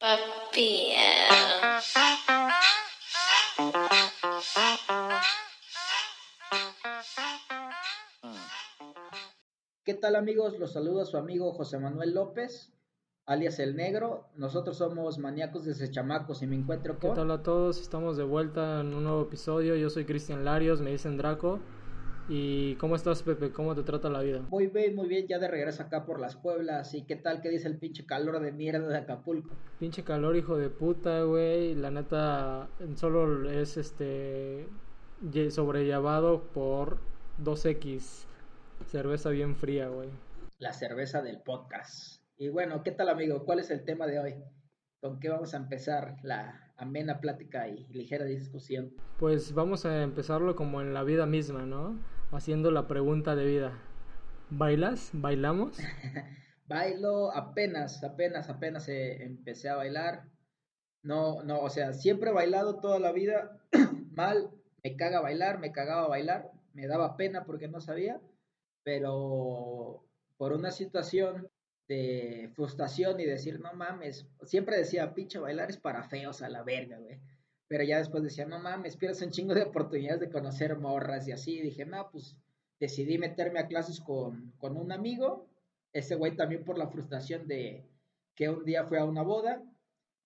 Papi. ¿Qué tal amigos? Los saluda su amigo José Manuel López, alias El Negro. Nosotros somos maníacos de chamacos y me encuentro ¿Qué con... tal a todos? Estamos de vuelta en un nuevo episodio. Yo soy Cristian Larios, me dicen Draco. ¿Y cómo estás, Pepe? ¿Cómo te trata la vida? Muy bien, muy bien, ya de regreso acá por las Pueblas. ¿Y qué tal? ¿Qué dice el pinche calor de mierda de Acapulco? Pinche calor, hijo de puta, güey. La neta, solo es este lle- sobrellevado por 2X. Cerveza bien fría, güey. La cerveza del podcast. Y bueno, ¿qué tal amigo? ¿Cuál es el tema de hoy? ¿Con qué vamos a empezar la amena plática y ligera discusión? Pues vamos a empezarlo como en la vida misma, ¿no? Haciendo la pregunta de vida. ¿Bailas? ¿Bailamos? Bailo apenas, apenas, apenas eh, empecé a bailar. No, no, o sea, siempre he bailado toda la vida mal. Me caga bailar, me cagaba bailar. Me daba pena porque no sabía. Pero por una situación de frustración y decir, no mames, siempre decía, pinche bailar es para feos a la verga, güey. Pero ya después decía, no mames, pierdes un chingo de oportunidades de conocer morras y así. Dije, no, pues decidí meterme a clases con, con un amigo. Ese güey también por la frustración de que un día fue a una boda,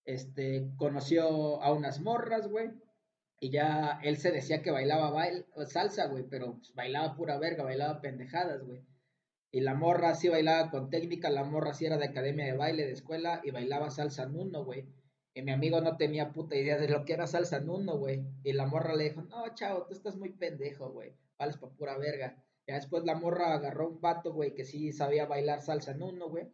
este, conoció a unas morras, güey. Y ya él se decía que bailaba bail, salsa, güey, pero pues, bailaba pura verga, bailaba pendejadas, güey. Y la morra sí bailaba con técnica, la morra sí era de academia de baile, de escuela, y bailaba salsa nuno, güey. Y mi amigo no tenía puta idea de lo que era salsa nuno, güey. Y la morra le dijo, no, chavo, tú estás muy pendejo, güey. Vales pa' pura verga. Ya después la morra agarró un vato, güey, que sí sabía bailar salsa nuno, güey.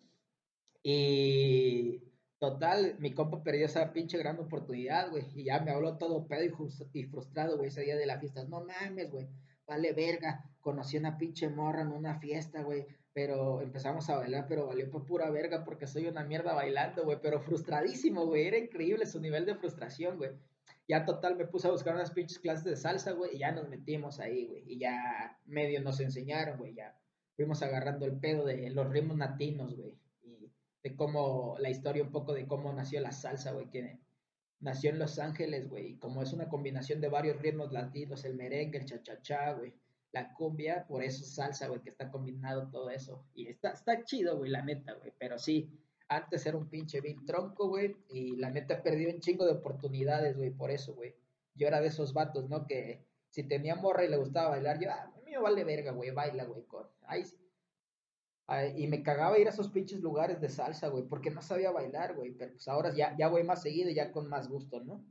Y total, mi compa perdió esa pinche gran oportunidad, güey. Y ya me habló todo pedo y, y frustrado, güey, ese día de la fiesta. No mames, güey. Vale verga. Conocí una pinche morra en una fiesta, güey. Pero empezamos a bailar, pero valió por pura verga porque soy una mierda bailando, güey. Pero frustradísimo, güey. Era increíble su nivel de frustración, güey. Ya total me puse a buscar unas pinches clases de salsa, güey. Y ya nos metimos ahí, güey. Y ya medio nos enseñaron, güey. Ya fuimos agarrando el pedo de los ritmos latinos, güey. Y de cómo, la historia un poco de cómo nació la salsa, güey. Que nació en Los Ángeles, güey. Y como es una combinación de varios ritmos latinos, el merengue, el cha-cha-cha, güey. La cumbia, por eso es salsa, güey, que está combinado todo eso. Y está, está chido, güey, la neta, güey. Pero sí, antes era un pinche vil tronco, güey. Y la neta perdí un chingo de oportunidades, güey, por eso, güey. Yo era de esos vatos, ¿no? Que si tenía morra y le gustaba bailar, yo, ah, a vale verga, güey, baila, güey, con. Ay, sí. Ay, y me cagaba ir a esos pinches lugares de salsa, güey, porque no sabía bailar, güey. Pero pues ahora ya, ya voy más seguido y ya con más gusto, ¿no?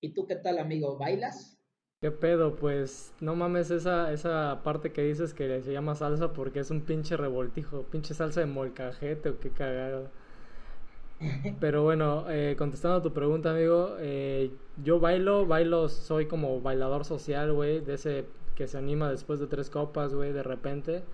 ¿Y tú qué tal, amigo? ¿Bailas? ¿Qué pedo? Pues no mames esa, esa parte que dices que se llama salsa porque es un pinche revoltijo, pinche salsa de molcajete o qué cagado. Pero bueno, eh, contestando a tu pregunta, amigo, eh, yo bailo, bailo, soy como bailador social, güey, de ese que se anima después de tres copas, güey, de repente.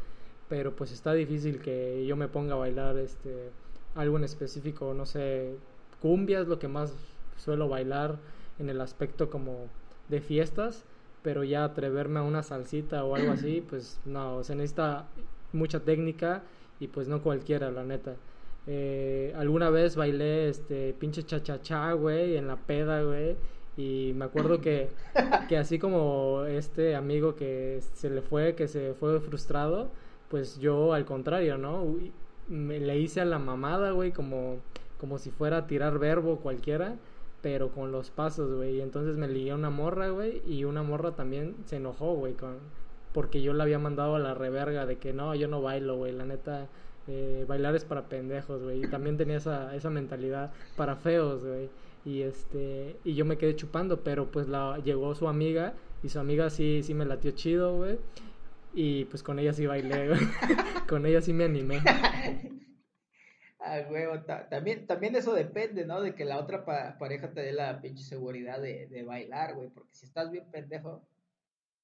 Pero pues está difícil que yo me ponga a bailar este algo en específico, no sé, cumbia es lo que más suelo bailar en el aspecto como de fiestas, pero ya atreverme a una salsita o algo así, pues no, se necesita mucha técnica y pues no cualquiera, la neta. Eh, alguna vez bailé este pinche cha-cha-cha, güey, en la peda, güey. Y me acuerdo que, que así como este amigo que se le fue, que se fue frustrado, pues yo al contrario, ¿no? Me le hice a la mamada, güey, como, como si fuera a tirar verbo cualquiera, pero con los pasos, güey. Y entonces me ligué una morra, güey, y una morra también se enojó, güey, con, porque yo la había mandado a la reverga de que no, yo no bailo, güey, la neta, eh, bailar es para pendejos, güey. Y también tenía esa, esa mentalidad para feos, güey. Y este, y yo me quedé chupando, pero pues la, llegó su amiga, y su amiga sí, sí me latió chido, güey. Y pues con ella sí bailé, güey. con ella sí me animé. Ah, huevo, también, también eso depende, ¿no? De que la otra pareja te dé la pinche seguridad de, de bailar, güey. Porque si estás bien pendejo.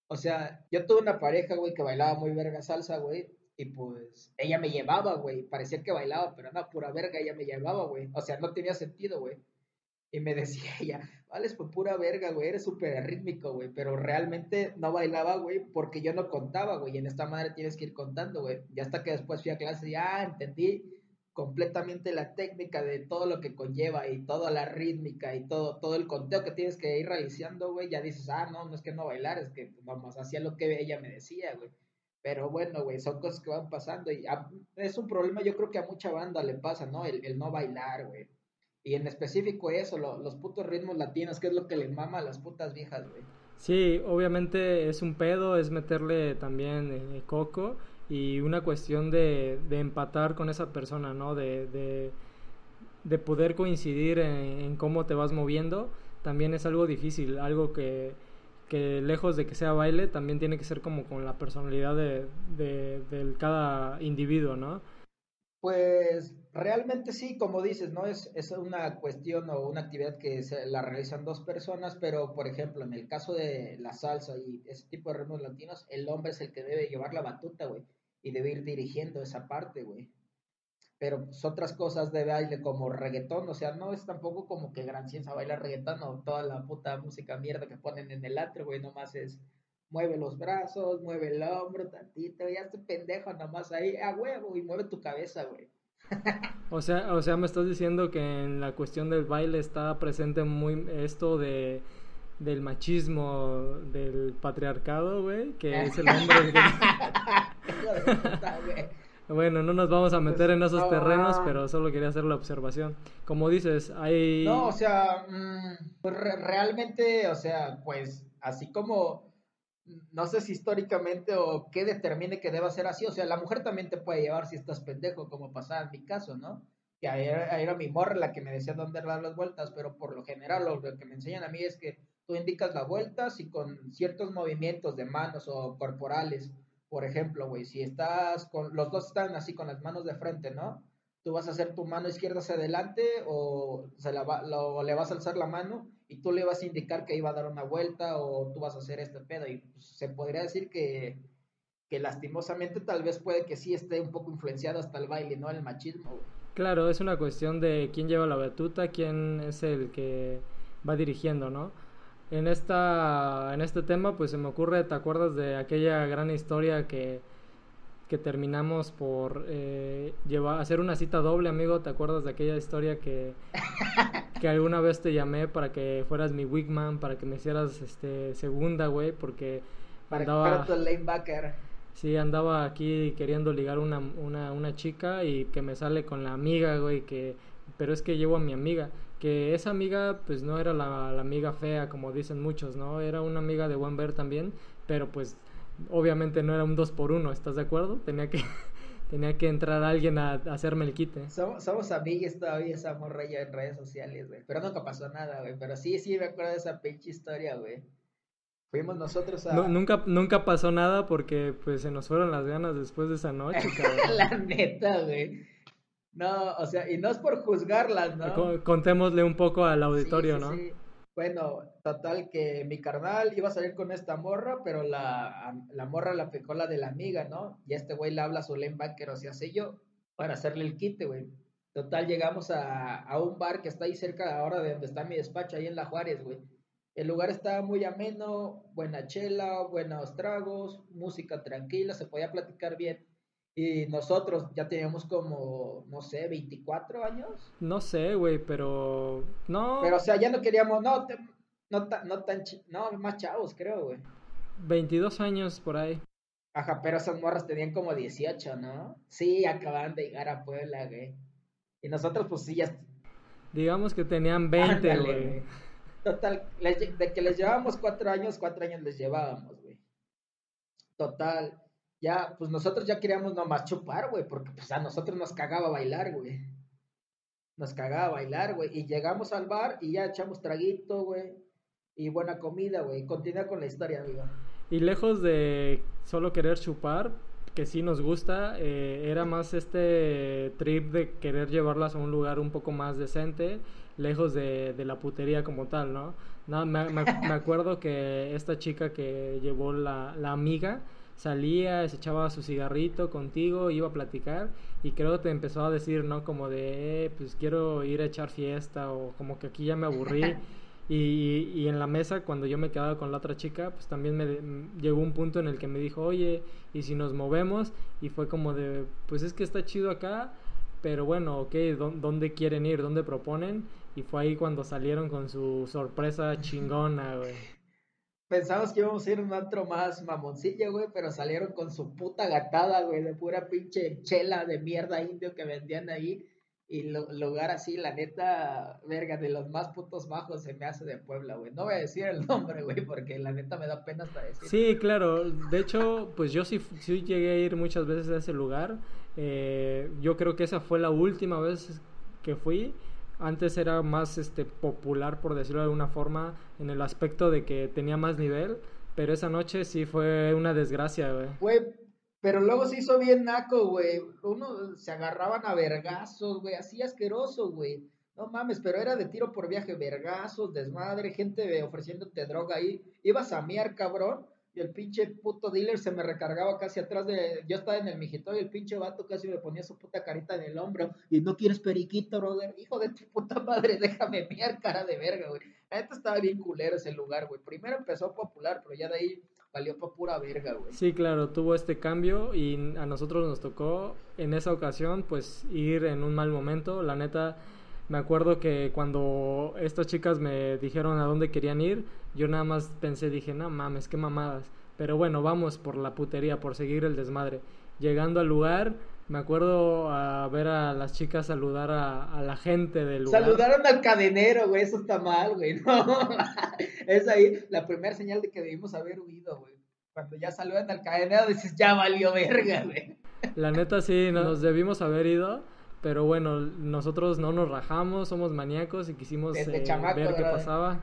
O sea, yo tuve una pareja, güey, que bailaba muy verga salsa, güey. Y pues ella me llevaba, güey. Parecía que bailaba, pero no, pura verga, ella me llevaba, güey. O sea, no tenía sentido, güey. Y me decía ella, vales por pura verga, güey, eres súper rítmico, güey. Pero realmente no bailaba, güey, porque yo no contaba, güey. Y en esta madre tienes que ir contando, güey. Y hasta que después fui a clase, ya entendí completamente la técnica de todo lo que conlleva y toda la rítmica y todo, todo el conteo que tienes que ir realizando, güey, ya dices, ah, no, no es que no bailar, es que vamos, hacía lo que ella me decía, güey. Pero bueno, güey, son cosas que van pasando y es un problema, yo creo que a mucha banda le pasa, ¿no? El, no bailar, güey. Y en específico eso, los putos ritmos latinos, que es lo que les mama a las putas viejas, güey. Sí, obviamente es un pedo, es meterle también eh, coco y una cuestión de, de empatar con esa persona, ¿no? De, de, poder coincidir en, cómo te vas moviendo, también es algo difícil, algo que, que lejos de que sea baile, también tiene que ser como con la personalidad de, de, cada individuo, ¿no? Pues realmente sí, como dices, ¿no? Es, es una cuestión o una actividad que se, la realizan dos personas, pero por ejemplo, en el caso de la salsa y ese tipo de ritmos latinos, el hombre es el que debe llevar la batuta, güey y debe ir dirigiendo esa parte, güey. Pero pues, otras cosas de baile como reggaetón, o sea, no es tampoco como que gran ciencia bailar reggaetón o toda la puta música mierda que ponen en el atrio, güey, nomás es mueve los brazos, mueve el hombro tantito, ya este pendejo nomás ahí, a huevo, y mueve tu cabeza, güey. o sea, o sea, me estás diciendo que en la cuestión del baile está presente muy esto de del machismo, del patriarcado, güey, que es el hombre bueno, no nos vamos a meter en esos terrenos, pero solo quería hacer la observación. Como dices, hay... No, o sea, mm, pues realmente, o sea, pues así como, no sé si históricamente o qué determine que deba ser así, o sea, la mujer también te puede llevar si estás pendejo, como pasaba en mi caso, ¿no? Que era, era mi morra la que me decía dónde dar las vueltas, pero por lo general lo que me enseñan a mí es que tú indicas la vuelta y con ciertos movimientos de manos o corporales por ejemplo, güey, si estás con, los dos están así con las manos de frente, ¿no? Tú vas a hacer tu mano izquierda hacia adelante o, se la le vas a alzar la mano y tú le vas a indicar que iba a dar una vuelta o tú vas a hacer este pedo. Y pues, se podría decir que, que lastimosamente tal vez puede que sí esté un poco influenciado hasta el baile, ¿no? El machismo, Claro, es una cuestión de quién lleva la batuta, quién es el que va dirigiendo, ¿no? en, esta, en este tema, pues se me ocurre, ¿te acuerdas de aquella gran historia que, que terminamos por eh, llevar, hacer una cita doble, amigo? ¿Te acuerdas de aquella historia que, que alguna vez te llamé para que fueras mi wigman, para que me hicieras este, segunda, güey? Porque andaba... Sí, andaba aquí queriendo ligar una, una, una chica y que me sale con la amiga, güey, que... Pero es que llevo a mi amiga que esa amiga pues no era la, amiga fea como dicen muchos, ¿no? Era una amiga de buen ver también, pero pues obviamente no era un dos por uno, ¿estás de acuerdo? Tenía que tenía que entrar alguien a, hacerme el quite. Somos, somos amigas todavía, esa morra ya en redes sociales, güey. Pero nunca pasó nada, güey. Pero sí, sí me acuerdo de esa pinche historia, güey. Fuimos nosotros a... nunca, nunca pasó nada porque pues se nos fueron las ganas después de esa noche, cabrón. la neta, güey. No, o sea, y no es por juzgarlas, ¿no? Contémosle un poco al auditorio, ¿no? Sí. Bueno, total que mi carnal iba a salir con esta morra, pero la, la morra la pecó la de la amiga, ¿no? Y este güey le habla a su linebacker, o sea, sé yo, para hacerle el quite, güey. Total, llegamos a, a, un bar que está ahí cerca ahora de donde está mi despacho, ahí en La Juárez, güey. El lugar estaba muy ameno, buena chela, buenos tragos, música tranquila, se podía platicar bien. Y nosotros ya teníamos como, no sé, 24 años. No sé, güey, pero no. Pero, o sea, ya no queríamos, no, no, no tan, no, más chavos, creo, güey. 22 años por ahí. Ajá, pero esas morras tenían como 18, ¿no? Sí, acaban de llegar a Puebla, güey. Y nosotros, pues sí, ya. Digamos que tenían 20, güey. Total, de que les llevábamos cuatro años, cuatro años les llevábamos, güey. Total ya, pues nosotros ya queríamos nomás chupar, güey, porque pues a nosotros nos cagaba bailar, güey. Nos cagaba bailar, güey. Y llegamos al bar y ya echamos traguito, güey. Y buena comida, güey. Continúa con la historia, amigo. Y lejos de solo querer chupar, que sí nos gusta, eh, era más este trip de querer llevarlas a un lugar un poco más decente, lejos de, de la putería como tal, ¿no? No, me, me, acuerdo que esta chica que llevó la, la amiga salía, se echaba su cigarrito contigo, iba a platicar y creo que te empezó a decir, ¿no? Como de, eh, pues quiero ir a echar fiesta o como que aquí ya me aburrí. Y, y, en la mesa, cuando yo me quedaba con la otra chica, pues también me llegó un punto en el que me dijo, oye, ¿y si nos movemos? Y fue como de, pues es que está chido acá, pero bueno, ok, ¿dónde quieren ir? ¿Dónde proponen? Y fue ahí cuando salieron con su sorpresa chingona, güey. Pensamos que íbamos a ir a un antro más mamoncillo, güey, pero salieron con su puta gatada, güey, de pura pinche chela de mierda indio que vendían ahí. Y lo, lugar así, la neta, verga, de los más putos bajos se me hace de Puebla, güey. No voy a decir el nombre, güey, porque la neta me da pena hasta decir. Sí, claro. De hecho, pues yo sí, sí llegué a ir muchas veces a ese lugar. Eh, yo creo que esa fue la última vez que fui. Antes era más este popular, por decirlo de alguna forma, en el aspecto de que tenía más nivel. Pero esa noche sí fue una desgracia, güey. Güey, pero luego se hizo bien naco, güey. Uno se agarraban a vergazos, güey, así asqueroso, güey. No mames, pero era de tiro por viaje, vergazos, desmadre, gente ofreciéndote droga ahí. Ibas a miar, cabrón y el pinche puto dealer se me recargaba casi atrás de. Yo estaba en el mijito y el pinche vato casi me ponía su puta carita en el hombro. Y no quieres periquito, brother. Hijo de tu puta madre, déjame mirar cara de verga, güey. La estaba bien culero ese lugar, güey. Primero empezó popular, pero ya de ahí valió pa' pura verga, güey. Sí, claro, tuvo este cambio y a nosotros nos tocó en esa ocasión, pues ir en un mal momento. La neta me acuerdo que cuando estas chicas me dijeron a dónde querían ir, yo nada más pensé, dije, no mames, qué mamadas. Pero bueno, vamos por la putería, por seguir el desmadre. Llegando al lugar, me acuerdo a ver a las chicas saludar a, la gente del lugar. Saludaron al cadenero, güey, eso está mal, güey. No, es ahí la primera señal de que debimos haber huido, güey. Cuando ya saludan al cadenero, dices, ya valió verga, güey. La neta sí, nos debimos haber ido pero bueno, nosotros no nos rajamos, somos maníacos y quisimos eh, ver qué pasaba.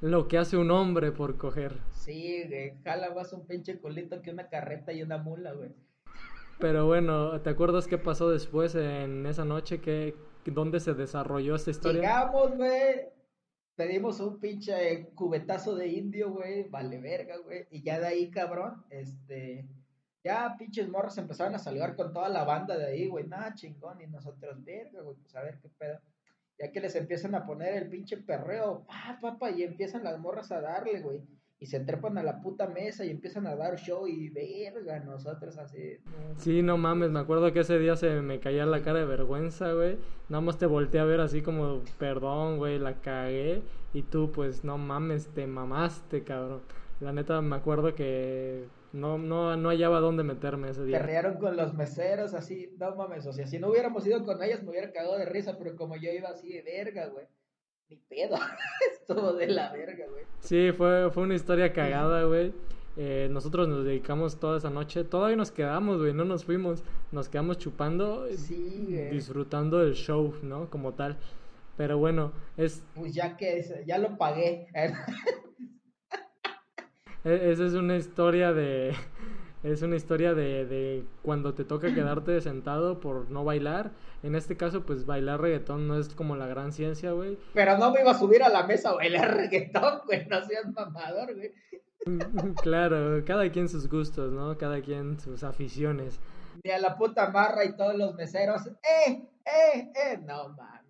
Lo que hace un hombre por coger. Sí, güey, jala más un pinche colito que una carreta y una mula, güey. Pero bueno, ¿te acuerdas qué pasó después en esa noche? ¿Qué, ¿Dónde se desarrolló esta historia? Llegamos, güey. Pedimos un pinche cubetazo de indio, güey. Vale verga, güey. Y ya de ahí, cabrón, este ya pinches morros empezaron a saludar con toda la banda de ahí, güey, nada chingón, y nosotros, verga, güey, pues a ver qué pedo. Ya que les empiezan a poner el pinche perreo, pa, papá, y empiezan las morras a darle, güey. Y se trepan a la puta mesa y empiezan a dar show y verga, nosotros así. Sí, no mames, me acuerdo que ese día se me caía la cara de vergüenza, güey. Nada más te volteé a ver así como, perdón, güey, la cagué. Y tú, pues, no mames, te mamaste, cabrón. La neta, me acuerdo que no, no, no hallaba dónde meterme ese día. Perrearon con los meseros, así, no mames, o sea, si no hubiéramos ido con ellas me hubiera cagado de risa, pero como yo iba así de verga, güey. Ni pedo, estuvo de la verga, güey. Sí, fue, fue una historia cagada, güey. Eh, nosotros nos dedicamos toda esa noche, todavía nos quedamos, güey, no nos fuimos, nos quedamos chupando, sí, disfrutando del show, ¿no? Como tal. Pero bueno, es... Pues ya que, ya lo pagué. E, esa es una historia de... Es una historia de, de cuando te toca quedarte sentado por no bailar. En este caso, pues bailar reggaetón no es como la gran ciencia, güey. Pero no me iba a subir a la mesa a bailar reggaetón, güey. No seas mamador, güey. Claro, cada quien sus gustos, ¿no? Cada quien sus aficiones. Y a la puta marra y todos los meseros, ¡eh, eh, eh! No mames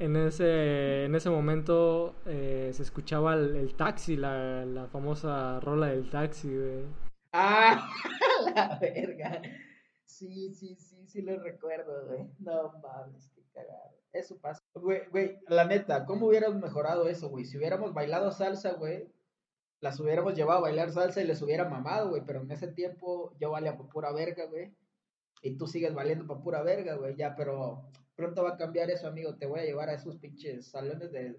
en ese, en ese momento eh, se escuchaba el, taxi, la, la, famosa rola del taxi, güey. Ah, la verga. Sí, sí, sí, sí lo recuerdo, güey. No mames, qué cagado. Eso pasa. Güey, güey, la neta, ¿cómo hubiéramos mejorado eso, güey? Si hubiéramos bailado salsa, güey, las hubiéramos llevado a bailar salsa y les hubiera mamado, güey. Pero en ese tiempo yo valía por pura verga, güey. Y tú sigues valiendo por pura verga, güey. Ya, pero pronto va a cambiar eso, amigo. Te voy a llevar a esos pinches salones de,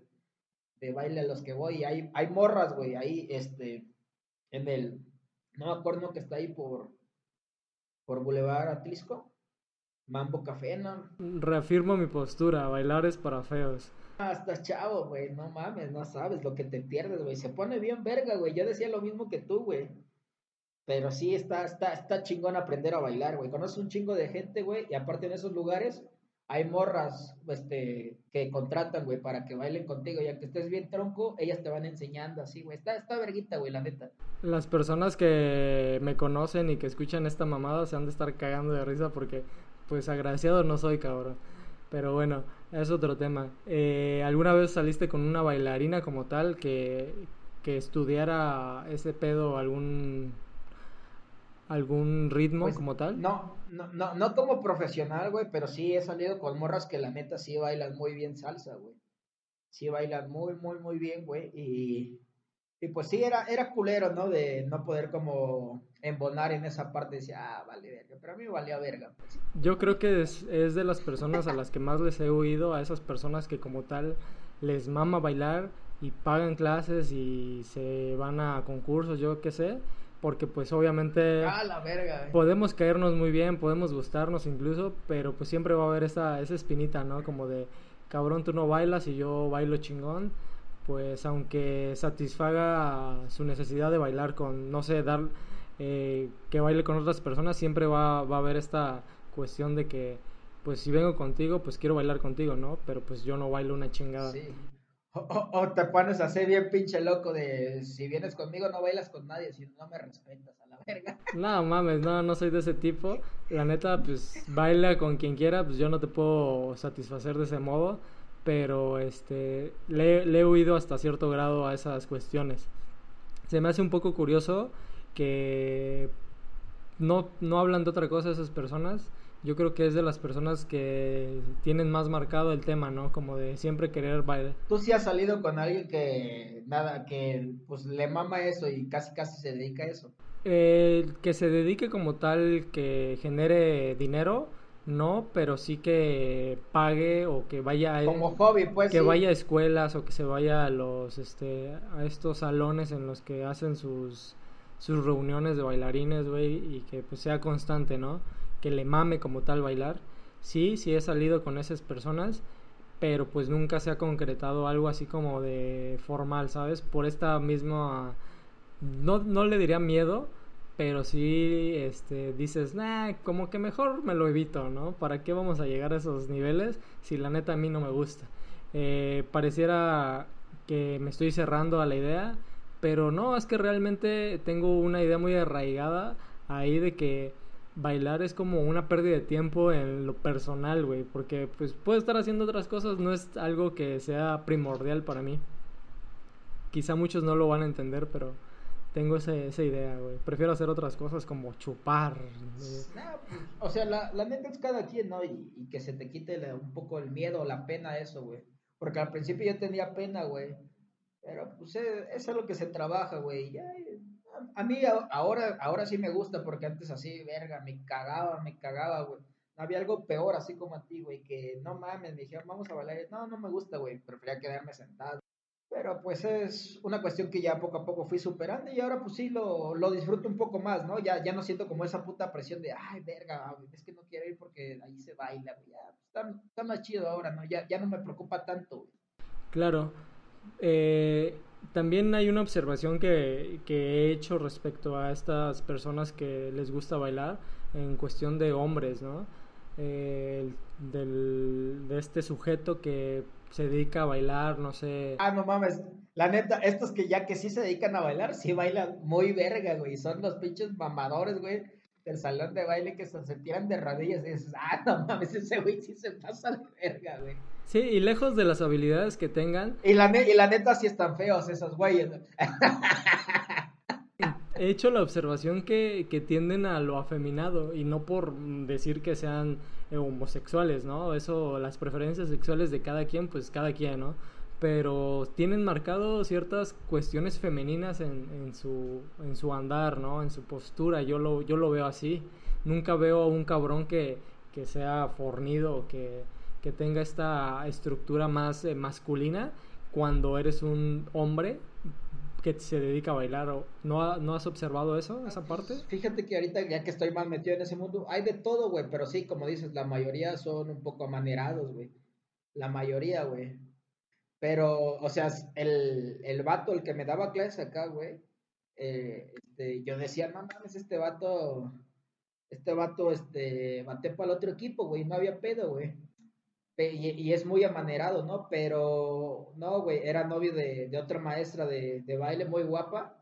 de baile a los que voy. Hay, hay morras, güey, ahí, este, en el, no me acuerdo que está ahí por, por Boulevard Atlisco. Mambo Café, ¿no? Reafirmo mi postura, bailar es para feos. Hasta chavo, güey, no mames, no sabes lo que te pierdes, güey. Se pone bien verga, güey. Yo decía lo mismo que tú, güey. Pero sí está, está, está chingón aprender a bailar, güey. Conoces un chingo de gente, güey, y aparte en esos lugares hay morras este, que contratan, güey, para que bailen contigo. Y aunque estés bien tronco, ellas te van enseñando así, güey. Está, está verguita, güey, la neta. Las personas que me conocen y que escuchan esta mamada se han de estar cagando de risa porque, pues, agraciado no soy, cabrón. Pero bueno, es otro tema. Eh, ¿Alguna vez saliste con una bailarina como tal que, que estudiara ese pedo, algún algún ritmo Pues, como tal? No, no, no, no como profesional, güey, pero sí he salido con morras que la neta sí bailan muy bien salsa, güey. Sí bailan muy, muy, muy bien, güey. Y, y pues sí, era, era culero, ¿no? De no poder como embonar en esa parte. Decía, ah, vale, verga. Pero a mí me valía verga. pues. Yo creo que es, es de las personas a las que más les he oído, a esas personas que como tal les mama bailar y pagan clases y se van a concursos, yo qué sé, porque pues obviamente Ah, la verga, güey. podemos caernos muy bien, podemos gustarnos incluso, pero pues siempre va a haber esa, esa espinita, ¿no? Como de, cabrón, tú no bailas y yo bailo chingón, pues aunque satisfaga su necesidad de bailar con, no sé, dar, eh, que baile con otras personas, siempre va, va a haber esta cuestión de que, pues si vengo contigo, pues quiero bailar contigo, ¿no? Pero pues yo no bailo una chingada. Sí. O, te pones así bien pinche loco de si vienes conmigo no bailas con nadie, si no me respetas a la verga. No mames, no, no soy de ese tipo. La neta, pues baila con quien quiera, pues yo no te puedo satisfacer de ese modo, pero este le, le he huido hasta cierto grado a esas cuestiones. Se me hace un poco curioso que no, no hablan de otra cosa esas personas. Yo creo que es de las personas que tienen más marcado el tema, ¿no? Como de siempre querer bailar. Tú sí has salido con alguien que nada, que pues le mama eso y casi casi se dedica a eso. Eh, que se dedique como tal, que genere dinero, no, pero sí que pague o que vaya a, Como hobby, pues que sí. vaya a escuelas o que se vaya a los, este, a estos salones en los que hacen sus, sus reuniones de bailarines, güey, y que pues sea constante, ¿no? Que le mame como tal bailar. Sí, sí he salido con esas personas, pero pues nunca se ha concretado algo así como de formal, ¿sabes? Por esta misma, no, no le diría miedo, pero sí, este, dices, nah, como que mejor me lo evito, ¿no? ¿Para qué vamos a llegar a esos niveles si la neta a mí no me gusta? Eh, pareciera que me estoy cerrando a la idea, pero no, es que realmente tengo una idea muy arraigada ahí de que bailar es como una pérdida de tiempo en lo personal, güey, porque pues puedo estar haciendo otras cosas, no es algo que sea primordial para mí. Quizá muchos no lo van a entender, pero tengo ese- esa idea, güey. Prefiero hacer otras cosas como chupar. Nah, pues, o sea, la, la neta es cada quien, ¿no? Y, que se te quite un poco el miedo, la pena, eso, güey. Porque al principio yo tenía pena, güey. Pero pues eh, es algo que se trabaja, güey. Ya, a, mí ahora, ahora sí me gusta porque antes así, verga, me cagaba, me cagaba, güey. Había algo peor, así como a ti, güey, que no mames, me dijeron, vamos a bailar. No, no me gusta, güey. Prefería quedarme sentado. Pero pues es una cuestión que ya poco a poco fui superando y ahora pues sí lo, lo disfruto un poco más, ¿no? Ya, ya no siento como esa puta presión de, ay, verga, es que no quiero ir porque ahí se baila, güey. Ya, está, está más chido ahora, ¿no? Ya, ya no me preocupa tanto, güey. Claro. Eh, también hay una observación que, que he hecho respecto a estas personas que les gusta bailar en cuestión de hombres, ¿no? Eh, el- del, de este sujeto que se dedica a bailar, no sé. Ah, no mames. La neta, estos que ya que sí se dedican a bailar, sí bailan muy verga, güey. Son los pinches mamadores, güey, del salón de baile que se, se de rodillas y dices, ah, no mames, ese güey sí se pasa de verga, güey. Sí, y lejos de las habilidades que tengan, Y la, ne- y la neta sí están feos esos güeyes. he hecho la observación que, que tienden a lo afeminado y no por decir que sean eh, homosexuales, ¿no? Eso, las preferencias sexuales de cada quien, pues cada quien, ¿no? Pero tienen marcado ciertas cuestiones femeninas en, en su, en su andar, ¿no? En su postura, yo lo, yo lo veo así. Nunca veo a un cabrón que, que sea fornido que, que tenga esta estructura más eh, masculina cuando eres un hombre que se dedica a bailar. o- ¿No, ¿No has observado eso, esa parte? Fíjate que ahorita, ya que estoy más metido en ese mundo, hay de todo, güey, pero sí, como dices, la mayoría son un poco amanerados, güey. La mayoría, güey. Pero, o sea, el, el vato, el que me daba clases acá, güey, eh, este, yo decía, no mames, este vato, este vato, este, maté para el otro equipo, güey, no había pedo, güey. Y, es muy amanerado, ¿no? Pero, no, güey, era novio de, otra maestra de, de, baile muy guapa.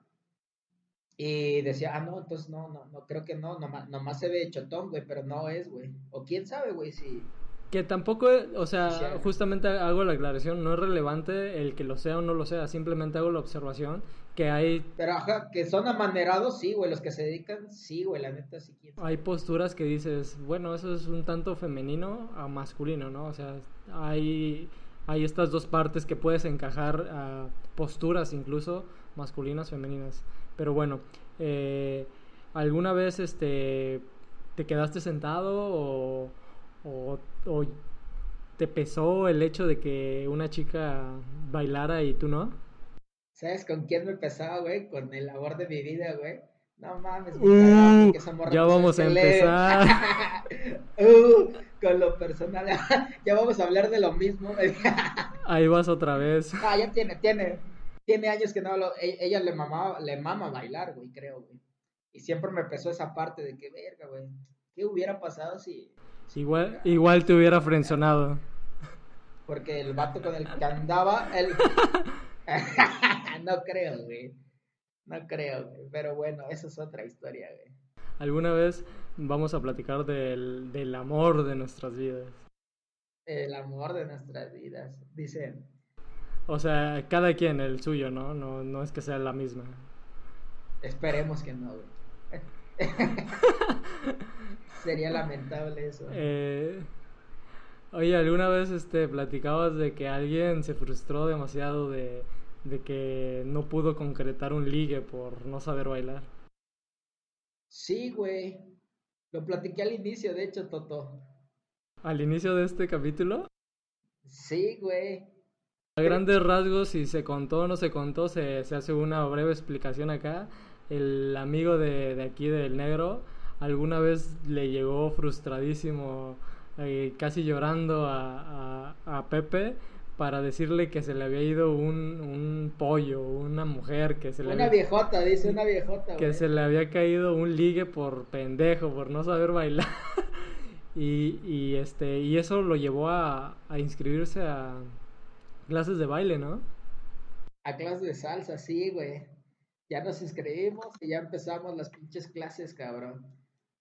Y decía, ah, no, entonces no, no, no, creo que no, nomás, nomás se ve chotón, güey, pero no es, güey. O quién sabe, güey, si, que tampoco, o sea, justamente hago la aclaración, no es relevante el que lo sea o no lo sea, simplemente hago la observación que hay... Pero ajá, que son amanerados, sí, güey, los que se dedican, sí, güey, la neta sí. Hay posturas que dices, bueno, eso es un tanto femenino a masculino, ¿no? O sea, hay, hay estas dos partes que puedes encajar a posturas incluso masculinas, femeninas. Pero bueno, eh, ¿alguna vez este, te quedaste sentado o o, te pesó el hecho de que una chica bailara y tú no? ¿Sabes con quién me pesaba, güey? Con el amor de mi vida, güey. No mames, uh, ya vamos a empezar. uh, con lo personal, ya vamos a hablar de lo mismo. Ahí vas otra vez. Ah, ya tiene, tiene, tiene años que no lo, e, ella le mamaba, le mama bailar, güey, creo, güey. Y siempre me pesó esa parte de que, verga, güey, ¿qué hubiera pasado si Igual, igual te hubiera frencionado. Porque el vato con el que andaba, él... no creo, güey. No creo, güey. Pero bueno, eso es otra historia, güey. Alguna vez vamos a platicar del, del amor de nuestras vidas. El amor de nuestras vidas, dicen. O sea, cada quien el suyo, ¿no? No, no es que sea la misma. Esperemos que no, güey. Sería lamentable eso. Eh, oye, ¿alguna vez este, platicabas de que alguien se frustró demasiado de, de que no pudo concretar un ligue por no saber bailar? Sí, güey. Lo platiqué al inicio, de hecho, Toto. ¿Al inicio de este capítulo? Sí, güey. A grandes rasgos, si se contó o no se contó, se, se hace una breve explicación acá. El amigo de, de aquí del negro alguna vez le llegó frustradísimo, eh, casi llorando a, a, Pepe para decirle que se le había ido un, un pollo, una mujer que se le Una viejota, dice una viejota. Que se le había caído un ligue por pendejo, por no saber bailar. y, y, este, y eso lo llevó a, a inscribirse a clases de baile, ¿no? A clases de salsa, sí, güey. Ya nos inscribimos y ya empezamos las pinches clases, cabrón.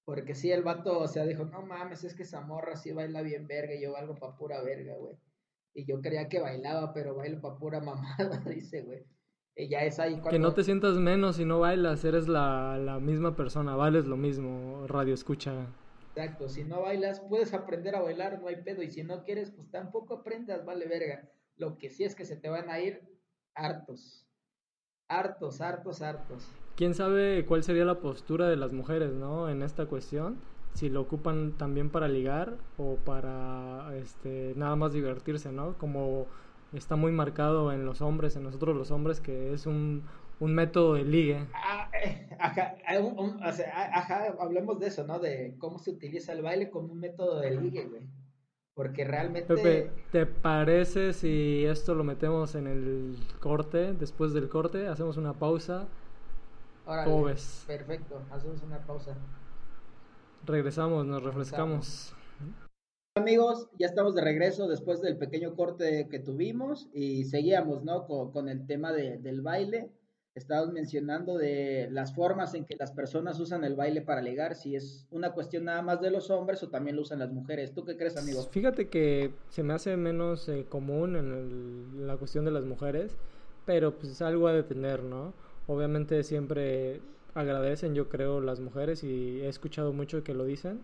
Porque sí, el vato, o sea, dijo, no mames, es que esa morra sí baila bien verga y yo valgo pa' pura verga, güey. Y yo creía que bailaba, pero bailo pa' pura mamada, dice, güey. Y ya es ahí cuando... Que no te sientas menos si no bailas, eres la, la misma persona, vales lo mismo, radio escucha. Exacto, si no bailas, puedes aprender a bailar, no hay pedo. Y si no quieres, pues tampoco aprendas, vale verga. Lo que sí es que se te van a ir hartos. Hartos, hartos, hartos quién sabe cuál sería la postura de las mujeres, ¿no? En esta cuestión, si lo ocupan también para ligar o para este nada más divertirse, ¿no? Como está muy marcado en los hombres, en nosotros los hombres, que es un, un método de ligue. Ah, eh, ajá, ajá, hablemos de eso, ¿no? De cómo se utiliza el baile como un método de ligue, güey. Porque realmente... Pepe, ¿te parece si esto lo metemos en el corte, después del corte? Hacemos una pausa Perfecto, hacemos una pausa. Regresamos, nos refrescamos. Amigos, ya estamos de regreso después del pequeño corte que tuvimos y seguíamos, ¿no? Con, el tema del baile. Estábamos mencionando de las formas en que las personas usan el baile para ligar, si es una cuestión nada más de los hombres o también lo usan las mujeres. ¿Tú qué crees, amigo? Fíjate que se me hace menos eh, común en, la cuestión de las mujeres, pero pues algo a detener, ¿no? Obviamente siempre agradecen, yo creo, las mujeres y he escuchado mucho que lo dicen,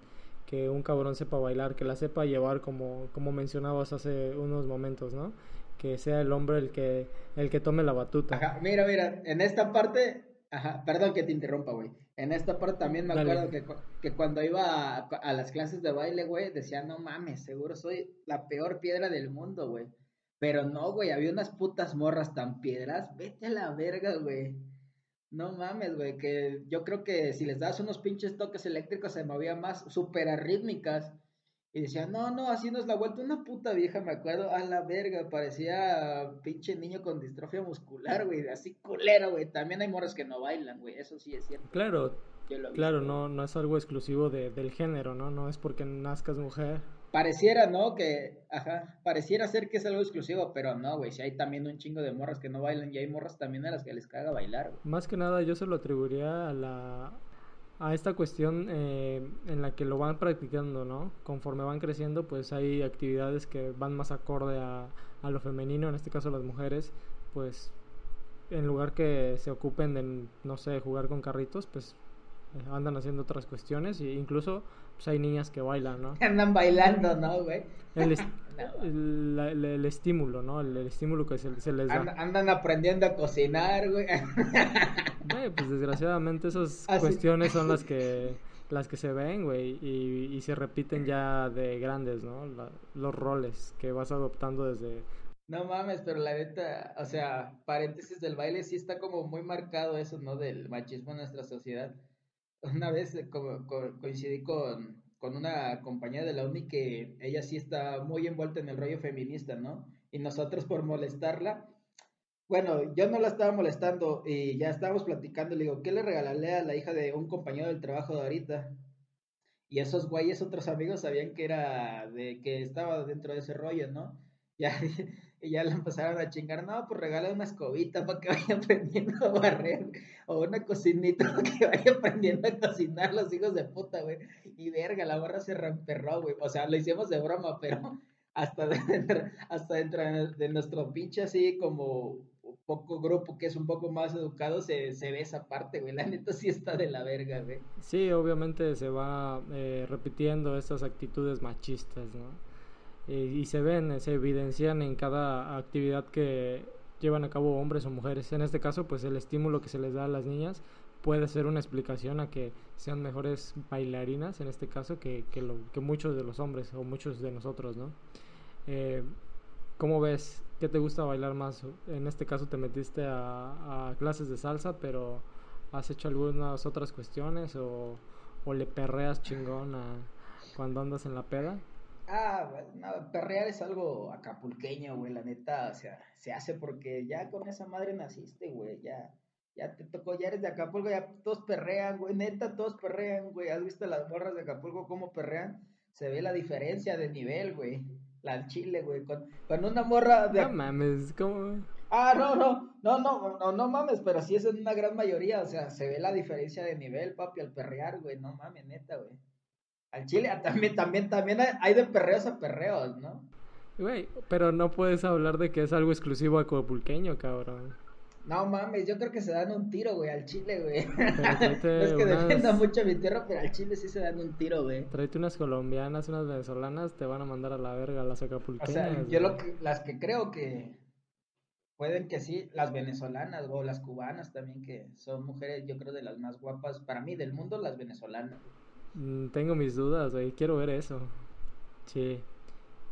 que un cabrón sepa bailar, que la sepa llevar como, como mencionabas hace unos momentos, ¿no? Que sea el hombre el que, el que tome la batuta. Ajá, mira, mira, en esta parte, ajá, perdón que te interrumpa, güey. En esta parte también me acuerdo que, que, cuando iba a, a, las clases de baile, güey, decía, no mames, seguro soy la peor piedra del mundo, güey. Pero no, güey, había unas putas morras tan piedras, vete a la verga, güey. No mames, güey, que yo creo que si les das unos pinches toques eléctricos se movían más súper arrítmicas. Y decía, no, no, así no es la vuelta. Una puta vieja, me acuerdo, a la verga, parecía pinche niño con distrofia muscular, güey, así culero, güey. También hay morras que no bailan, güey, eso sí es cierto. Claro, claro, no, no es algo exclusivo de, del género, ¿no? No es porque nazcas mujer. Pareciera, ¿no? Que, ajá, pareciera ser que es algo exclusivo, pero no, güey, si hay también un chingo de morras que no bailan y hay morras también a las que les caga bailar. Más que nada yo se lo atribuiría a la a esta cuestión eh, en la que lo van practicando, ¿no? Conforme van creciendo, pues hay actividades que van más acorde a, a lo femenino, en este caso las mujeres, pues en lugar que se ocupen de, no sé, jugar con carritos, pues andan haciendo otras cuestiones e incluso pues hay niñas que bailan, ¿no? Andan bailando, ¿no, güey? El, el, estímulo, ¿no? El, estímulo que se, les da. andan aprendiendo a cocinar, güey. pues desgraciadamente esas ah, cuestiones son las que las que se ven, güey, y, y, se repiten ya de grandes, ¿no? los roles que vas adoptando desde... No mames, pero la neta, o sea, paréntesis del baile sí está como muy marcado eso, ¿no? Del machismo en nuestra sociedad. Una vez coincidí con, con una compañera de la uni que ella sí está muy envuelta en el rollo feminista, ¿no? Y nosotros por molestarla, bueno, yo no la estaba molestando y ya estábamos platicando, le digo, ¿qué le regalaré a la hija de un compañero del trabajo de ahorita? Y esos güeyes, otros amigos, sabían que era, de que estaba dentro de ese rollo, ¿no? Ya, y ya le empezaron a chingar, no, pues regala una escobita para que vaya aprendiendo a barrer, o una cocinita para que vaya aprendiendo a cocinar los hijos de puta, güey. Y verga, la barra se reemperró, güey. O sea, lo hicimos de broma, pero hasta dentro, hasta dentro de nuestro pinche así como poco grupo que es un poco más educado se, se ve esa parte, güey. La neta sí está de la verga, güey. Sí, obviamente se va eh, repitiendo estas actitudes machistas, ¿no? Y se ven, se evidencian en cada actividad que llevan a cabo hombres o mujeres. En este caso, pues el estímulo que se les da a las niñas puede ser una explicación a que sean mejores bailarinas, en este caso, que, que, lo, que muchos de los hombres o muchos de nosotros, ¿no? Eh, ¿Cómo ves? ¿Qué te gusta bailar más? En este caso te metiste a, a clases de salsa, pero ¿has hecho algunas otras cuestiones o, o le perreas chingón a, cuando andas en la peda? Ah, no, perrear es algo acapulqueño, güey, la neta, o sea, se hace porque ya con esa madre naciste, güey, ya, ya te tocó, ya eres de Acapulco, ya todos perrean, güey, neta, todos perrean, güey, ¿has visto las morras de Acapulco cómo perrean? Se ve la diferencia de nivel, güey, la chile, güey, con, con una morra de... No mames, ¿cómo? Ah, no, no, no, no, no, no mames, pero sí es en una gran mayoría, o sea, se ve la diferencia de nivel, papi, al perrear, güey, no mames, neta, güey. Al chile también, también, también hay de perreos a perreos, ¿no? Güey, pero no puedes hablar de que es algo exclusivo a Copulqueño, cabrón. No mames, yo creo que se dan un tiro, güey, al chile, güey. no es que defienda mucho mi tierra, pero al chile sí se dan un tiro, güey. Tráete unas colombianas, unas venezolanas, te van a mandar a la verga las acapulqueñas. O sea, yo lo que, las que creo que pueden que sí, las venezolanas o las cubanas también, que son mujeres, yo creo, de las más guapas, para mí, del mundo, las venezolanas. Mm, tengo mis dudas, güey. Quiero ver eso. Sí.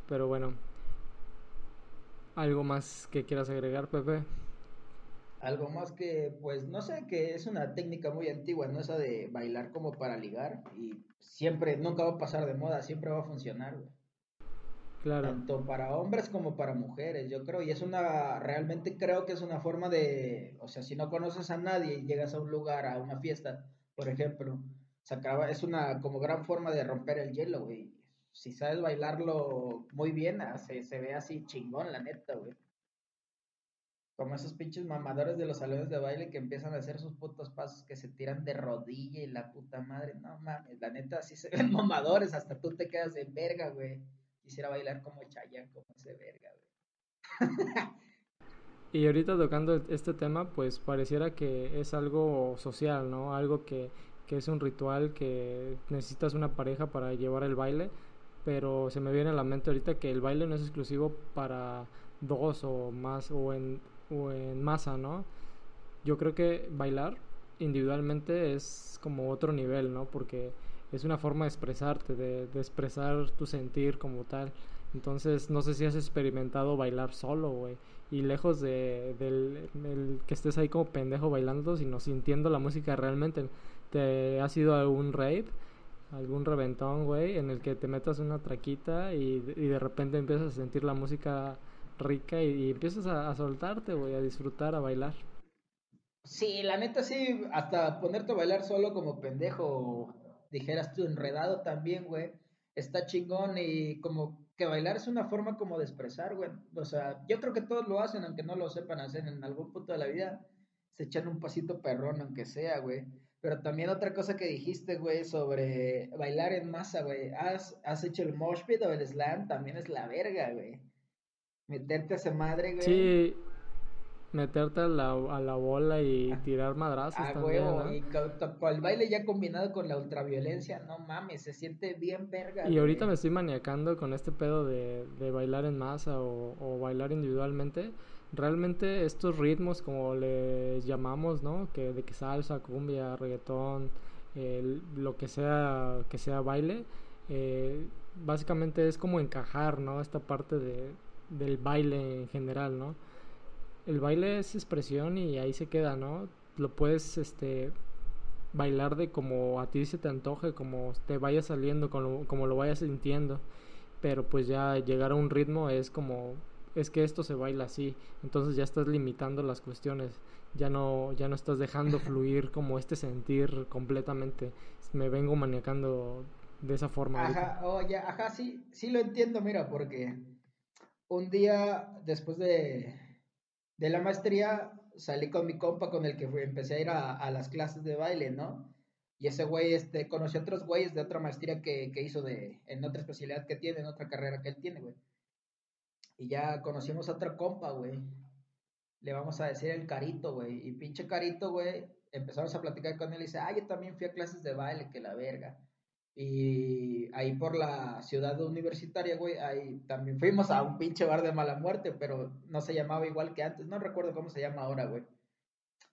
Pero bueno. ¿Algo más que quieras agregar, Pepe? Algo más que, pues, no sé, que es una técnica muy antigua, ¿no? Esa de bailar como para ligar. Y siempre, nunca va a pasar de moda, siempre va a funcionar, güey. Claro. Tanto para hombres como para mujeres, yo creo. Y es una, realmente creo que es una forma de, o sea, si no conoces a nadie y llegas a un lugar, a una fiesta, por ejemplo, es una como gran forma de romper el hielo, güey. Si sabes bailarlo muy bien, ah, se, se ve así chingón, la neta, güey. Como esos pinches mamadores de los salones de baile que empiezan a hacer sus putos pasos que se tiran de rodilla y la puta madre. No mames, la neta sí se ven mamadores, hasta tú te quedas en verga, güey. Quisiera bailar como Chayanne, como ese verga, güey. y ahorita tocando este tema, pues pareciera que es algo social, ¿no? Algo que que es un ritual que necesitas una pareja para llevar el baile, pero se me viene a la mente ahorita que el baile no es exclusivo para dos o más o en, o en masa, ¿no? Yo creo que bailar individualmente es como otro nivel, ¿no? Porque es una forma de expresarte, de, de expresar tu sentir como tal. Entonces, no sé si has experimentado bailar solo, güey. Y lejos de, del que estés ahí como pendejo bailando, sino sintiendo la música realmente te has ido a un rave algún reventón, güey, en el que te metas una traquita y, y de repente empiezas a sentir la música rica y, empiezas a, a soltarte, güey, a disfrutar, a bailar. Sí, la neta sí, hasta ponerte a bailar solo como pendejo, dijeras tú enredado también, güey, está chingón y como que bailar es una forma como de expresar, güey. O sea, yo creo que todos lo hacen, aunque no lo sepan hacer en algún punto de la vida, se echan un pasito perrón, aunque sea, güey. Pero también otra cosa que dijiste, güey, sobre bailar en masa, güey. ¿Has, has hecho el mosh pit o el slam? También es la verga, güey. Meterte a esa madre, güey. Sí, meterte a la, a la bola y ah, tirar madrazos ah, también, ¿no? Y con, el baile ya combinado con la ultraviolencia, no mames, se siente bien verga. Y ahorita me estoy maniacando con este pedo de, de bailar en masa o, o bailar individualmente realmente estos ritmos como les llamamos, ¿no? Que de que salsa, cumbia, reggaetón, lo que sea que sea baile, eh, básicamente es como encajar, ¿no? Esta parte de, del baile en general, ¿no? El baile es expresión y ahí se queda, ¿no? Lo puedes, este, bailar de como a ti se te antoje, como te vaya saliendo, como, como lo vayas sintiendo, pero pues ya llegar a un ritmo es como es que esto se baila así, entonces ya estás limitando las cuestiones, ya no, ya no estás dejando fluir como este sentir completamente, me vengo maniacando de esa forma. Ajá, oye, ajá, sí, sí lo entiendo, mira, porque un día después de, de la maestría salí con mi compa con el que empecé a ir a, las clases de baile, ¿no? Y ese güey, este, conocí a otros güeyes de otra maestría que, que hizo de, en otra especialidad que tiene, en otra carrera que él tiene, güey. Y ya conocimos a otra compa, güey. Le vamos a decir el Carito, güey. Y pinche Carito, güey, empezamos a platicar con él y dice, ah, yo también fui a clases de baile, que la verga. Y ahí por la ciudad universitaria, güey, ahí también fuimos a un pinche bar de mala muerte, pero no se llamaba igual que antes. No recuerdo cómo se llama ahora, güey.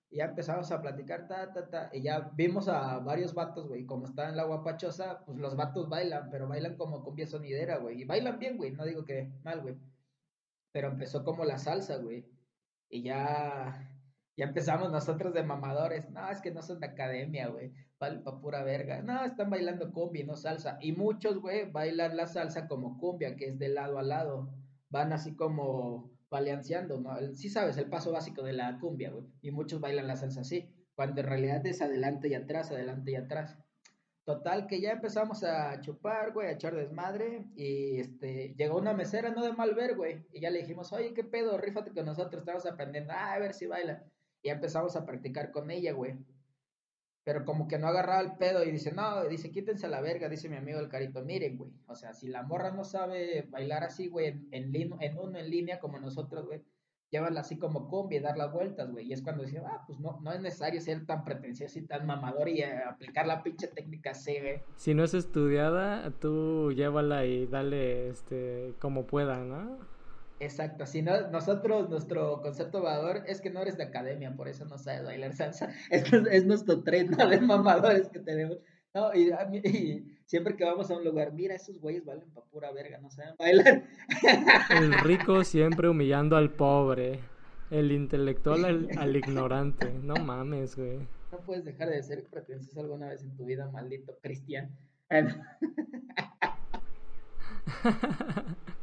Y ya empezamos a platicar, ta, ta, ta, y ya vimos a varios vatos, güey, como está en la guapachosa, pues los vatos bailan, pero bailan como cumbia sonidera, güey, y bailan bien, güey, no digo que mal, güey pero empezó como la salsa, güey. Y ya, ya empezamos nosotros de mamadores. No, es que no son de academia, güey. Pa, pa pura verga. No, están bailando cumbia, no salsa. Y muchos, güey, bailan la salsa como cumbia, que es de lado a lado. Van así como balanceando, ¿no? Sí sabes, el paso básico de la cumbia, güey. Y muchos bailan la salsa así. Cuando en realidad es adelante y atrás, adelante y atrás. Total, que ya empezamos a chupar, güey, a echar desmadre. Y este, llegó una mesera, no de mal ver, güey. Y ya le dijimos, oye, ¿qué pedo? Rífate con nosotros, estamos aprendiendo. Ah, a ver si baila. Y empezamos a practicar con ella, güey. Pero como que no agarraba el pedo y dice, no, dice, quítense la verga, dice mi amigo el carito. Miren, güey. O sea, si la morra no sabe bailar así, güey, en, en, en uno en línea como nosotros, güey llévala así como combi, dar las vueltas, güey. Y es cuando decía, ah, pues no, no es necesario ser tan pretencioso y tan mamador y eh, aplicar la pinche técnica C, güey. Si no es estudiada, tú llévala y dale este como pueda, ¿no? Exacto, si no, nosotros, nuestro concepto mamador es que no eres de academia, por eso no sabes bailar salsa. Es, es nuestro tren de mamadores que tenemos. No, y, y, siempre que vamos a un lugar, mira, esos güeyes valen pa' pura verga, no saben bailar. El rico siempre humillando al pobre, el intelectual al, ignorante. No mames, güey. No puedes dejar de ser pretencioso alguna vez en tu vida, maldito cristian.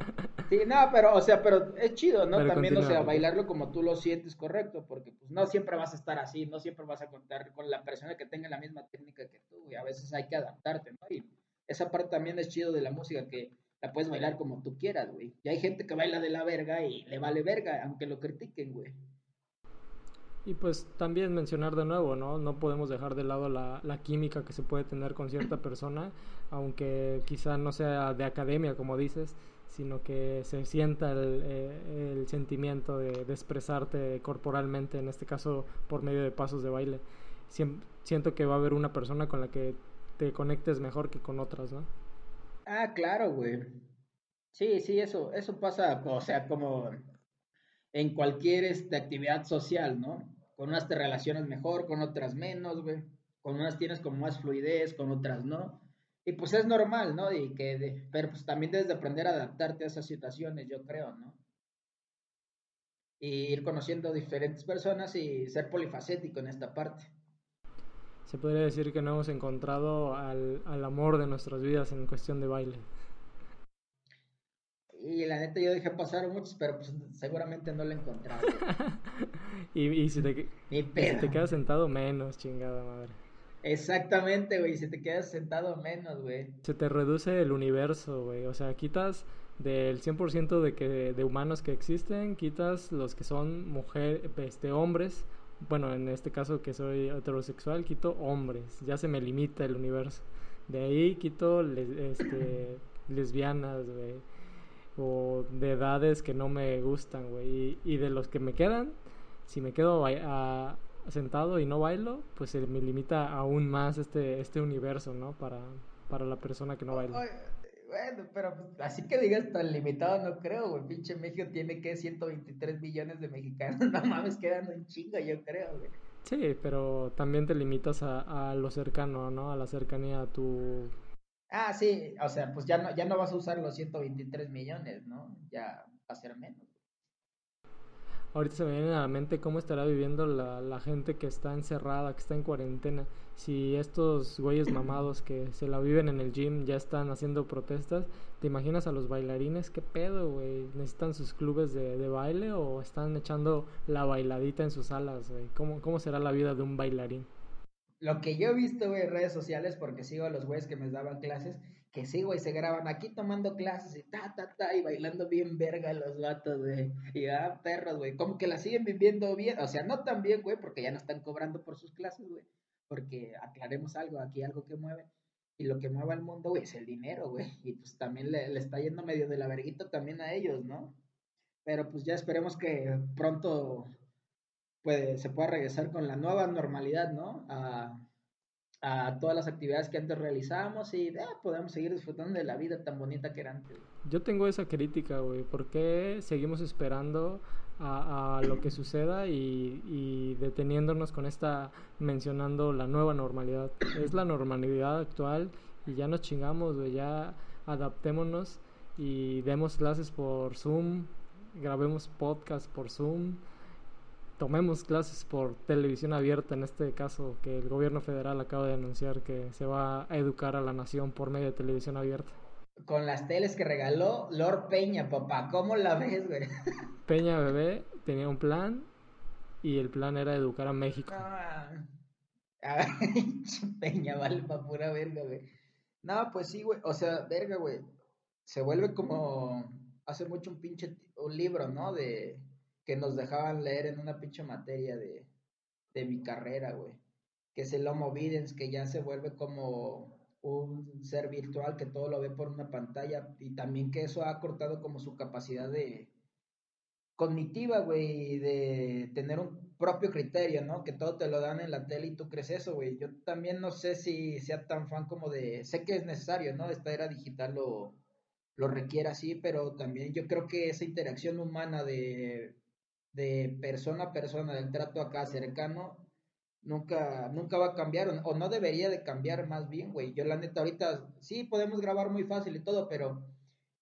Sí, no, pero, o sea, pero es chido, ¿no? También, o sea, bailarlo como tú lo sientes correcto, porque pues no siempre vas a estar así, no siempre vas a contar con la persona que tenga la misma técnica que tú, y a veces hay que adaptarte, ¿no? Y esa parte también es chido de la música, que la puedes bailar como tú quieras, güey. Y hay gente que baila de la verga y le vale verga, aunque lo critiquen, güey. Y pues también mencionar de nuevo, ¿no? No podemos dejar de lado la, la, química que se puede tener con cierta persona, aunque quizá no sea de academia, como dices, sino que se sienta el, eh, sentimiento de, de, expresarte corporalmente, en este caso por medio de pasos de baile. siento que va a haber una persona con la que te conectes mejor que con otras, ¿no? Ah, claro, güey. Sí, sí, eso, eso pasa, o sea, como en cualquier este, actividad social, ¿no? Con unas te relacionas mejor, con otras menos, güey. Con unas tienes como más fluidez, con otras no. Y pues es normal, ¿no? Y que pero pues también debes de aprender a adaptarte a esas situaciones, yo creo, ¿no? Y ir conociendo diferentes personas y ser polifacético en esta parte. se podría decir que no hemos encontrado al, al amor de nuestras vidas en cuestión de baile. Y la neta yo dejé pasar muchos, pero pues seguramente no lo y, y, si te, y si te quedas sentado, menos, chingada madre. Exactamente, güey, si te quedas sentado, menos, güey. Se te reduce el universo, güey. O sea, quitas del 100% de, que, de humanos que existen, quitas los que son mujeres, este, hombres. Bueno, en este caso que soy heterosexual, quito hombres. Ya se me limita el universo. De ahí quito este, lesbianas, güey o de edades que no me gustan, güey. Y, de los que me quedan, si me quedo a, sentado y no bailo, pues se me limita aún más este, este universo, ¿no? Para, para la persona que no baila. Bueno, pero pues, así que digas tan limitado no creo, güey. Pinche México tiene que 123 millones de mexicanos. No mames, quedan un chingo, yo creo, güey. Sí, pero también te limitas a, a lo cercano, ¿no? A la cercanía a tu Ah, sí, o sea, pues ya no, ya no vas a usar los 123 millones, ¿no? Ya va a ser menos. Ahorita se me viene a la mente cómo estará viviendo la, la gente que está encerrada, que está en cuarentena. Si estos güeyes mamados que se la viven en el gym ya están haciendo protestas, ¿te imaginas a los bailarines? ¿Qué pedo, güey? ¿Necesitan sus clubes de, de baile o están echando la bailadita en sus salas, güey? ¿Cómo, ¿Cómo será la vida de un bailarín? Lo que yo he visto, güey, en redes sociales, porque sigo a los güeyes que me daban clases, que sí, güey, se graban aquí tomando clases y ta, ta, ta, y bailando bien verga los gatos, güey. Y ah, perros, güey, como que la siguen viviendo bien, o sea, no tan bien, güey, porque ya no están cobrando por sus clases, güey. Porque aclaremos algo, aquí algo que mueve. Y lo que mueve al mundo, güey, es el dinero, güey. Y pues también le, le está yendo medio de la verguita también a ellos, ¿no? Pero pues ya esperemos que pronto puede, se pueda regresar con la nueva normalidad, ¿no? A, a todas las actividades que antes realizábamos y eh, podemos seguir disfrutando de la vida tan bonita que era antes. Yo tengo esa crítica, güey. ¿Por qué seguimos esperando a, a lo que suceda y, y, deteniéndonos con esta, mencionando la nueva normalidad? Es la normalidad actual y ya nos chingamos, güey. Ya adaptémonos y demos clases por Zoom, grabemos podcast por Zoom tomemos clases por televisión abierta, en este caso que el gobierno federal acaba de anunciar que se va a educar a la nación por medio de televisión abierta. Con las teles que regaló Lord Peña, papá, ¿cómo la ves, güey? Peña bebé tenía un plan y el plan era educar a México. Ah, Peña, vale, pa' pura verga, güey. No, pues sí, güey, o sea, verga, güey. Se vuelve como hace mucho un pinche, un libro, ¿no? De que nos dejaban leer en una pinche materia de, de mi carrera, güey. Que es el Homo Videns, que ya se vuelve como un ser virtual que todo lo ve por una pantalla y también que eso ha cortado como su capacidad de cognitiva, güey, de tener un propio criterio, ¿no? Que todo te lo dan en la tele y tú crees eso, güey. Yo también no sé si sea tan fan como de, sé que es necesario, ¿no? Esta era digital lo, lo requiere así, pero también yo creo que esa interacción humana de de persona a persona, del trato acá cercano, nunca, nunca va a cambiar, o, no debería de cambiar más bien, güey. Yo la neta ahorita sí podemos grabar muy fácil y todo, pero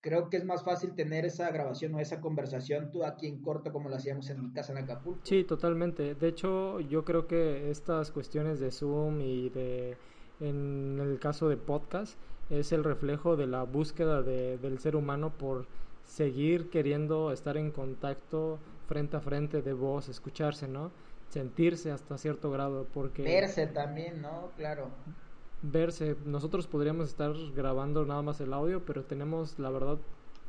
creo que es más fácil tener esa grabación o esa conversación tú aquí en corto como lo hacíamos en mi casa en Acapulco. Sí, totalmente. De hecho, yo creo que estas cuestiones de Zoom y de, en el caso de podcast, es el reflejo de la búsqueda de, del ser humano por seguir queriendo estar en contacto frente a frente de voz, escucharse, ¿no? Sentirse hasta cierto grado, porque... Verse también, ¿no? Claro. Verse, nosotros podríamos estar grabando nada más el audio, pero tenemos, la verdad,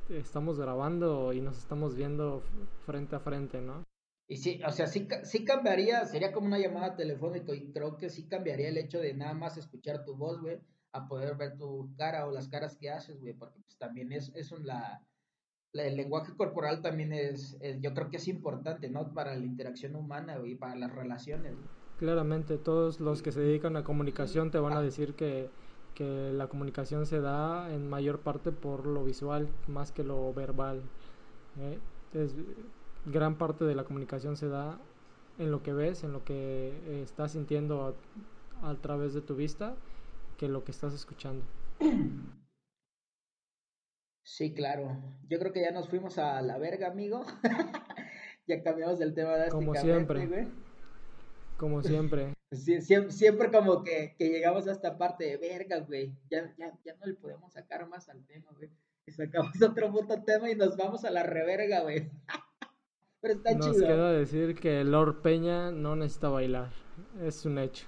estamos grabando y nos estamos viendo frente a frente, ¿no? Y sí, o sea, sí, sí cambiaría, sería como una llamada telefónica y creo que sí cambiaría el hecho de nada más escuchar tu voz, güey, a poder ver tu cara o las caras que haces, güey, porque pues también es, es la, el lenguaje corporal también es, yo creo que es importante, ¿no? Para la interacción humana y para las relaciones. Claramente, todos los que se dedican a comunicación te van a decir que, que la comunicación se da en mayor parte por lo visual más que lo verbal. ¿eh? Es, gran parte de la comunicación se da en lo que ves, en lo que estás sintiendo a, a través de tu vista, que lo que estás escuchando. Sí, claro. Yo creo que ya nos fuimos a la verga, amigo. ya cambiamos del tema de Como siempre. Como siempre. siempre, como que, llegamos a esta parte de verga, güey. Ya, ya, ya no le podemos sacar más al tema, güey. Y sacamos otro puto tema y nos vamos a la reverga, güey. Pero está Nos chido. queda decir que Lord Peña no necesita bailar. Es un hecho.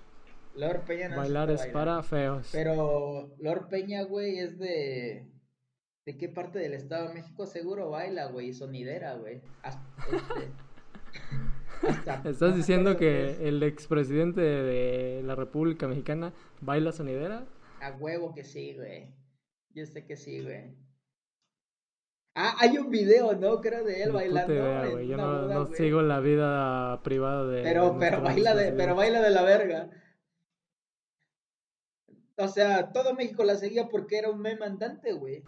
Lord Peña no Bailar es para feos. Pero Lord Peña, güey, es de. ¿De qué parte del Estado de México seguro baila, güey? Sonidera, güey. Este... ¿Estás diciendo que el expresidente de la República Mexicana baila sonidera? A huevo que sí, güey. Yo sé que sí, güey. Ah, hay un video, ¿no? Creo de él bailando. güey. Yo no, sigo la vida privada de. Pero, pero baila de, pero baila de la verga. O sea, todo México la seguía porque era un meme andante, güey.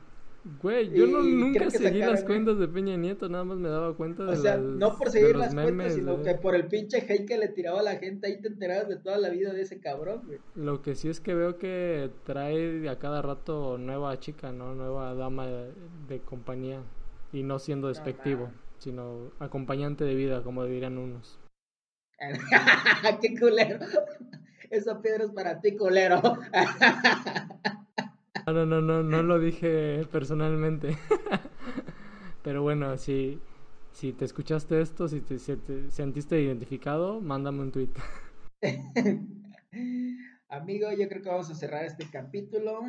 Güey, yo no, nunca seguí las cuentas de Peña Nieto, nada más me daba cuenta de O sea, no por seguir las cuentas, sino que por el pinche hate que le tiraba a la gente, ahí te enterabas de toda la vida de ese cabrón, güey. Lo que sí es que veo que trae a cada rato nueva chica, ¿no? Nueva dama de, compañía. Y no siendo despectivo, sino acompañante de vida, como dirían unos. ¡Qué culero! Esa piedra es para ti, culero. No, no, no, no, lo dije personalmente. Pero bueno, si, si te escuchaste esto, si te, sentiste identificado, mándame un tweet. Amigo, yo creo que vamos a cerrar este capítulo.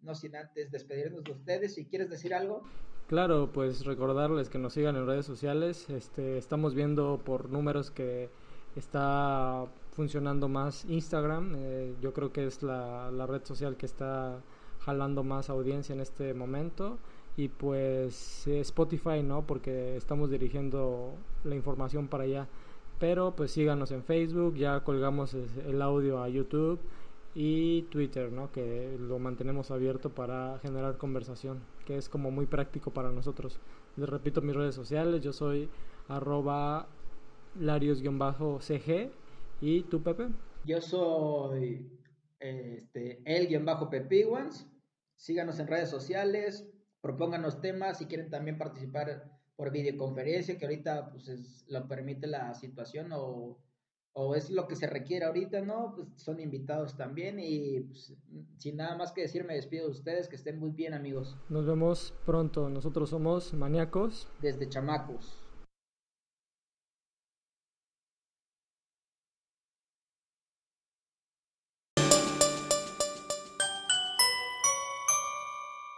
No sin antes despedirnos de ustedes. Si quieres decir algo. Claro, pues recordarles que nos sigan en redes sociales. Este, estamos viendo por números que está funcionando más Instagram. Eh, yo creo que es la, la red social que está jalando más audiencia en este momento. Y pues Spotify no porque estamos dirigiendo la información para allá. Pero pues síganos en Facebook ya colgamos el audio a YouTube y Twitter no que lo mantenemos abierto para generar conversación que es como muy práctico para nosotros. Les repito mis redes sociales yo soy arroba larios-cg y tú Pepe. Yo soy este, el-pepiguans Síganos en redes sociales, propónganos temas si quieren también participar por videoconferencia, que ahorita pues lo permite la situación o, o, es lo que se requiere ahorita, ¿no? Pues son invitados también y pues, sin nada más que decir me despido de ustedes, que estén muy bien amigos. Nos vemos pronto, nosotros somos maníacos. Desde chamacos.